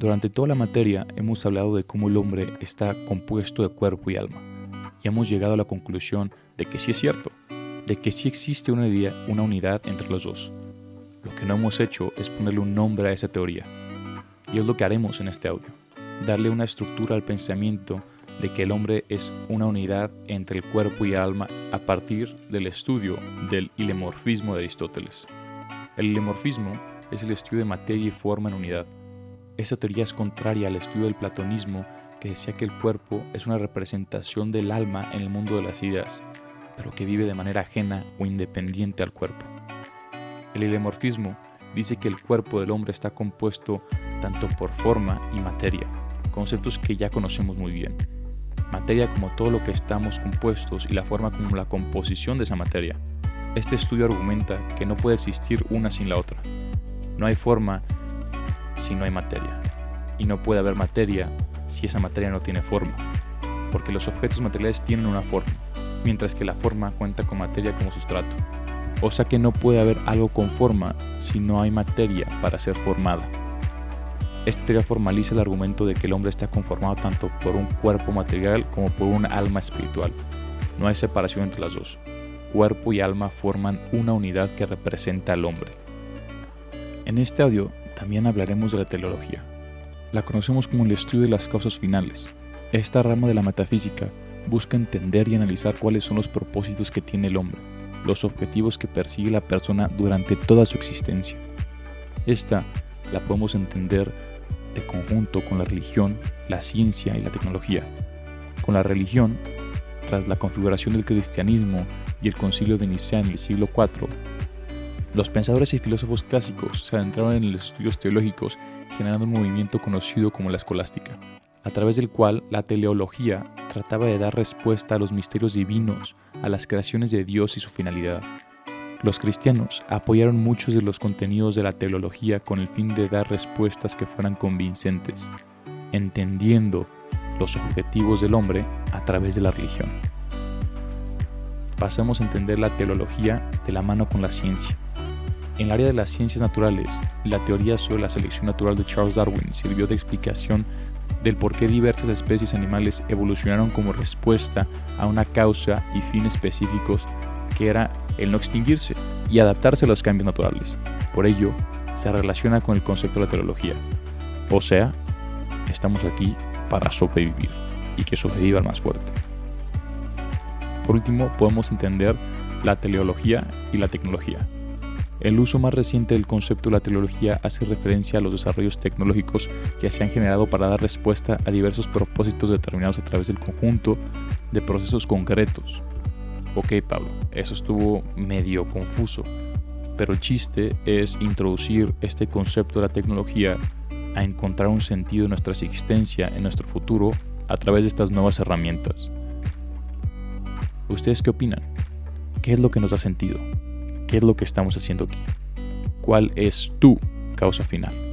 Durante toda la materia hemos hablado de cómo el hombre está compuesto de cuerpo y alma, y hemos llegado a la conclusión de que sí es cierto, de que sí existe una, una unidad entre los dos. Lo que no hemos hecho es ponerle un nombre a esa teoría, y es lo que haremos en este audio, darle una estructura al pensamiento de que el hombre es una unidad entre el cuerpo y el alma a partir del estudio del ilemorfismo de Aristóteles. El ilemorfismo es el estudio de materia y forma en unidad esta teoría es contraria al estudio del platonismo que decía que el cuerpo es una representación del alma en el mundo de las ideas, pero que vive de manera ajena o independiente al cuerpo. El ilemorfismo dice que el cuerpo del hombre está compuesto tanto por forma y materia, conceptos que ya conocemos muy bien. Materia como todo lo que estamos compuestos y la forma como la composición de esa materia. Este estudio argumenta que no puede existir una sin la otra. No hay forma si no hay materia. Y no puede haber materia si esa materia no tiene forma. Porque los objetos materiales tienen una forma, mientras que la forma cuenta con materia como sustrato. O sea que no puede haber algo con forma si no hay materia para ser formada. Esta teoría formaliza el argumento de que el hombre está conformado tanto por un cuerpo material como por un alma espiritual. No hay separación entre las dos. Cuerpo y alma forman una unidad que representa al hombre. En este audio también hablaremos de la teleología. La conocemos como el estudio de las causas finales. Esta rama de la metafísica busca entender y analizar cuáles son los propósitos que tiene el hombre, los objetivos que persigue la persona durante toda su existencia. Esta la podemos entender de conjunto con la religión, la ciencia y la tecnología. Con la religión, tras la configuración del cristianismo y el concilio de Nicea en el siglo IV, los pensadores y filósofos clásicos se adentraron en los estudios teológicos generando un movimiento conocido como la escolástica, a través del cual la teleología trataba de dar respuesta a los misterios divinos, a las creaciones de Dios y su finalidad. Los cristianos apoyaron muchos de los contenidos de la teleología con el fin de dar respuestas que fueran convincentes, entendiendo los objetivos del hombre a través de la religión. Pasamos a entender la teología de la mano con la ciencia. En el área de las ciencias naturales, la teoría sobre la selección natural de Charles Darwin sirvió de explicación del por qué diversas especies animales evolucionaron como respuesta a una causa y fin específicos que era el no extinguirse y adaptarse a los cambios naturales. Por ello, se relaciona con el concepto de la teología. O sea, estamos aquí para sobrevivir y que sobreviva el más fuerte. Por último, podemos entender la teleología y la tecnología. El uso más reciente del concepto de la teleología hace referencia a los desarrollos tecnológicos que se han generado para dar respuesta a diversos propósitos determinados a través del conjunto de procesos concretos. Ok, Pablo, eso estuvo medio confuso, pero el chiste es introducir este concepto de la tecnología a encontrar un sentido en nuestra existencia, en nuestro futuro, a través de estas nuevas herramientas. ¿Ustedes qué opinan? ¿Qué es lo que nos da sentido? ¿Qué es lo que estamos haciendo aquí? ¿Cuál es tu causa final?